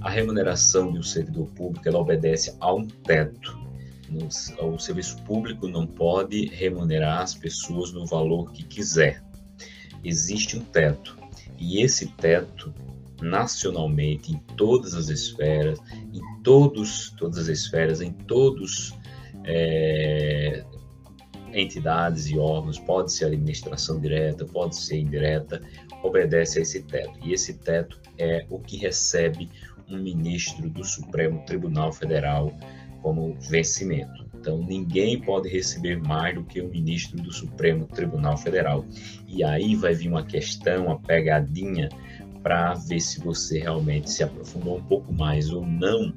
A remuneração de um servidor público ela obedece a um teto. O serviço público não pode remunerar as pessoas no valor que quiser. Existe um teto. E esse teto nacionalmente em todas as esferas, em todos, todas as esferas, em todos é, entidades e órgãos, pode ser administração direta, pode ser indireta, obedece a esse teto. E esse teto é o que recebe um ministro do Supremo Tribunal Federal como vencimento. Então, ninguém pode receber mais do que o ministro do Supremo Tribunal Federal. E aí vai vir uma questão, uma pegadinha para ver se você realmente se aprofundou um pouco mais ou não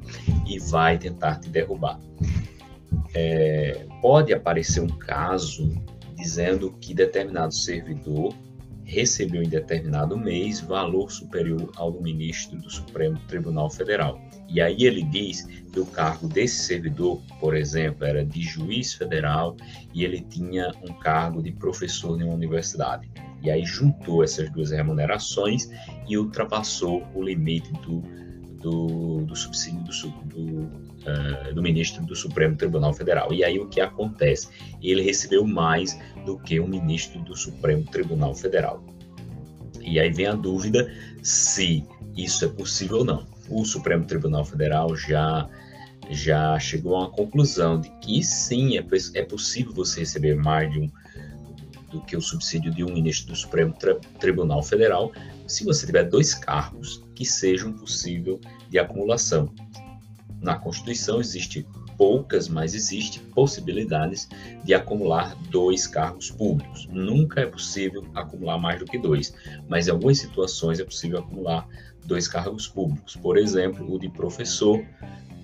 e vai tentar te derrubar. É, pode aparecer um caso dizendo que determinado servidor recebeu em determinado mês valor superior ao do ministro do Supremo Tribunal Federal. E aí ele diz que o cargo desse servidor, por exemplo, era de juiz federal e ele tinha um cargo de professor em uma universidade. E aí juntou essas duas remunerações e ultrapassou o limite do, do, do subsídio do, do, uh, do, ministro do Supremo Tribunal Federal. E aí o que acontece? Ele recebeu mais do que o ministro do Supremo Tribunal Federal. E aí vem a dúvida se isso é possível ou não. O Supremo Tribunal Federal já já chegou a uma conclusão de que sim, é, é possível você receber mais de um, do que o subsídio de um ministro do Supremo Tribunal Federal, se você tiver dois cargos que sejam possível de acumulação. Na Constituição existe poucas, mas existe possibilidades de acumular dois cargos públicos. Nunca é possível acumular mais do que dois, mas em algumas situações é possível acumular dois cargos públicos. Por exemplo, o de professor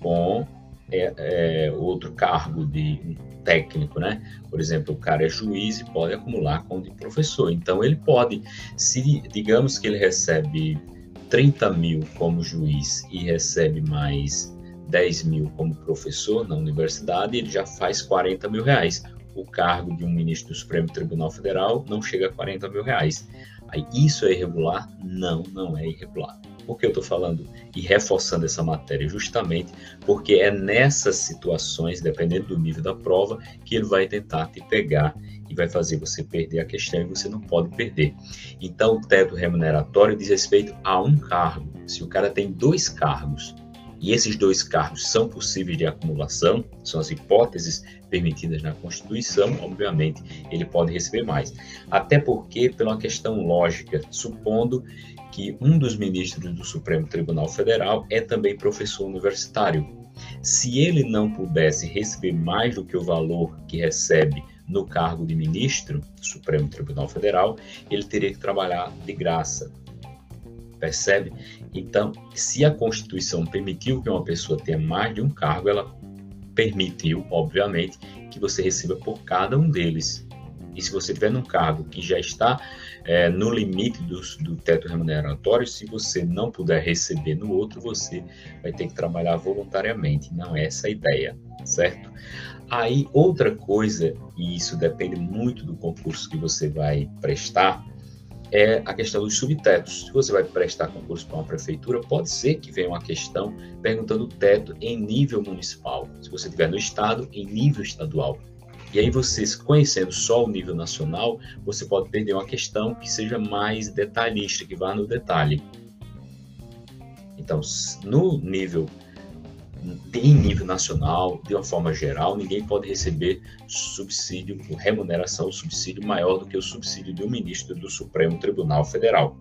com é, é, outro cargo de técnico, né? Por exemplo, o cara é juiz e pode acumular com de professor. Então, ele pode, se digamos que ele recebe 30 mil como juiz e recebe mais 10 mil como professor na universidade, ele já faz 40 mil reais. O cargo de um ministro do Supremo Tribunal Federal não chega a 40 mil reais. Aí, isso é irregular? Não, não é irregular. Por que eu estou falando e reforçando essa matéria? Justamente porque é nessas situações, dependendo do nível da prova, que ele vai tentar te pegar e vai fazer você perder a questão e você não pode perder. Então, o teto remuneratório diz respeito a um cargo. Se o cara tem dois cargos e esses dois cargos são possíveis de acumulação, são as hipóteses permitidas na Constituição, obviamente ele pode receber mais. Até porque, pela questão lógica, supondo que um dos ministros do Supremo Tribunal Federal é também professor universitário. Se ele não pudesse receber mais do que o valor que recebe no cargo de ministro do Supremo Tribunal Federal, ele teria que trabalhar de graça. Percebe? Então, se a Constituição permitiu que uma pessoa tenha mais de um cargo, ela permitiu, obviamente, que você receba por cada um deles. E se você tiver num cargo que já está é, no limite do, do teto remuneratório, se você não puder receber no outro, você vai ter que trabalhar voluntariamente. Não é essa a ideia, certo? Aí, outra coisa, e isso depende muito do concurso que você vai prestar, é a questão dos subtetos. Se você vai prestar concurso para uma prefeitura, pode ser que venha uma questão perguntando teto em nível municipal. Se você estiver no estado, em nível estadual. E aí você, conhecendo só o nível nacional, você pode perder uma questão que seja mais detalhista, que vá no detalhe. Então, no nível em nível nacional, de uma forma geral, ninguém pode receber subsídio, remuneração, subsídio maior do que o subsídio de um ministro do Supremo Tribunal Federal.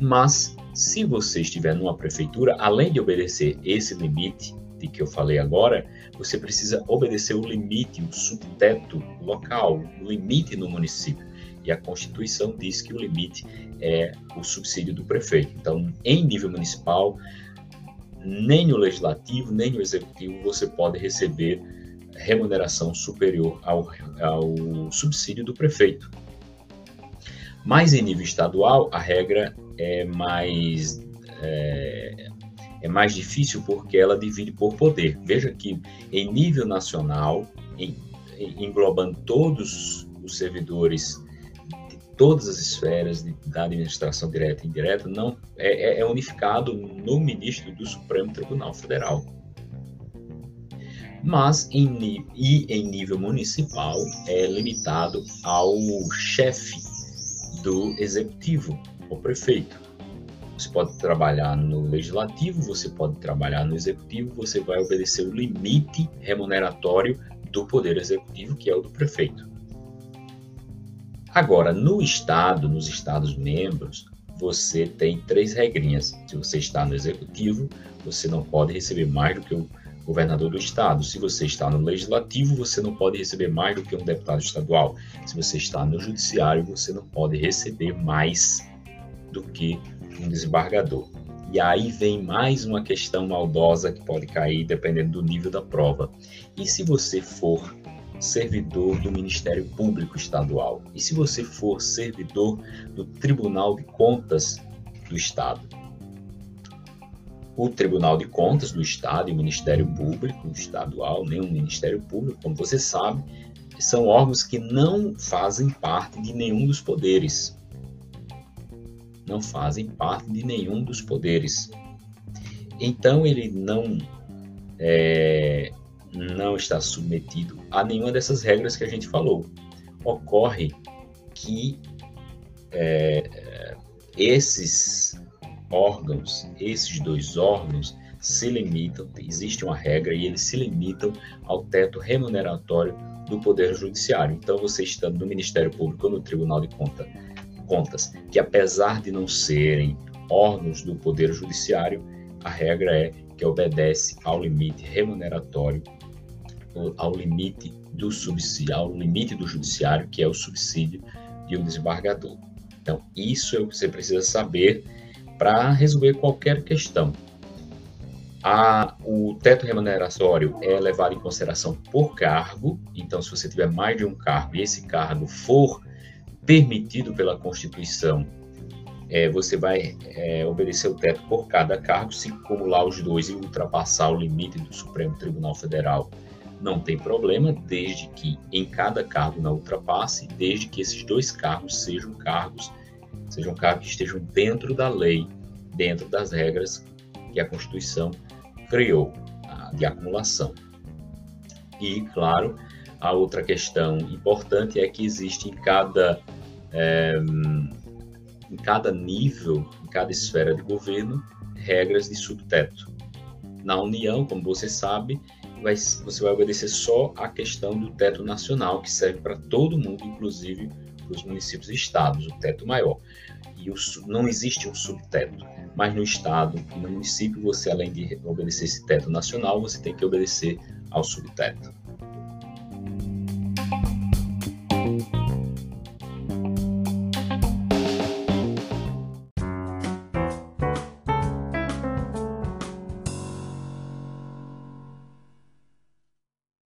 Mas, se você estiver numa prefeitura, além de obedecer esse limite de que eu falei agora, você precisa obedecer o limite, o subteto local, o limite no município. E a Constituição diz que o limite é o subsídio do prefeito. Então, em nível municipal, nem o legislativo, nem o executivo você pode receber remuneração superior ao, ao subsídio do prefeito. Mas em nível estadual, a regra é mais é, é mais difícil porque ela divide por poder. Veja que em nível nacional, em, englobando todos os servidores todas as esferas de, da administração direta e indireta não é, é, é unificado no ministro do Supremo Tribunal Federal. Mas em, e em nível municipal é limitado ao chefe do executivo, o prefeito. Você pode trabalhar no legislativo, você pode trabalhar no executivo, você vai obedecer o limite remuneratório do poder executivo, que é o do prefeito. Agora, no Estado, nos Estados-membros, você tem três regrinhas. Se você está no Executivo, você não pode receber mais do que o governador do Estado. Se você está no Legislativo, você não pode receber mais do que um deputado estadual. Se você está no Judiciário, você não pode receber mais do que um desembargador. E aí vem mais uma questão maldosa que pode cair dependendo do nível da prova. E se você for servidor do Ministério Público Estadual. E se você for servidor do Tribunal de Contas do Estado? O Tribunal de Contas do Estado e o Ministério Público Estadual, nem o Ministério Público, como você sabe, são órgãos que não fazem parte de nenhum dos poderes. Não fazem parte de nenhum dos poderes. Então, ele não é, não está submetido a nenhuma dessas regras que a gente falou. Ocorre que é, esses órgãos, esses dois órgãos, se limitam, existe uma regra e eles se limitam ao teto remuneratório do Poder Judiciário. Então, você estando no Ministério Público ou no Tribunal de Conta, Contas, que apesar de não serem órgãos do Poder Judiciário, a regra é que obedece ao limite remuneratório ao limite do subsídio, ao limite do judiciário, que é o subsídio de um desembargador. Então, isso é o que você precisa saber para resolver qualquer questão. A, o teto remuneratório é levado em consideração por cargo, então, se você tiver mais de um cargo e esse cargo for permitido pela Constituição, é, você vai é, obedecer o teto por cada cargo, se acumular os dois e ultrapassar o limite do Supremo Tribunal Federal não tem problema, desde que em cada cargo não ultrapasse, desde que esses dois cargos sejam cargos, sejam cargos que estejam dentro da lei, dentro das regras que a Constituição criou de acumulação. E, claro, a outra questão importante é que existe em cada, é, em cada nível, em cada esfera de governo, regras de subteto. Na União, como você sabe, vai, você vai obedecer só à questão do teto nacional, que serve para todo mundo, inclusive para os municípios e estados, o teto maior. E o, não existe um subteto, mas no estado e no município, você, além de obedecer esse teto nacional, você tem que obedecer ao subteto.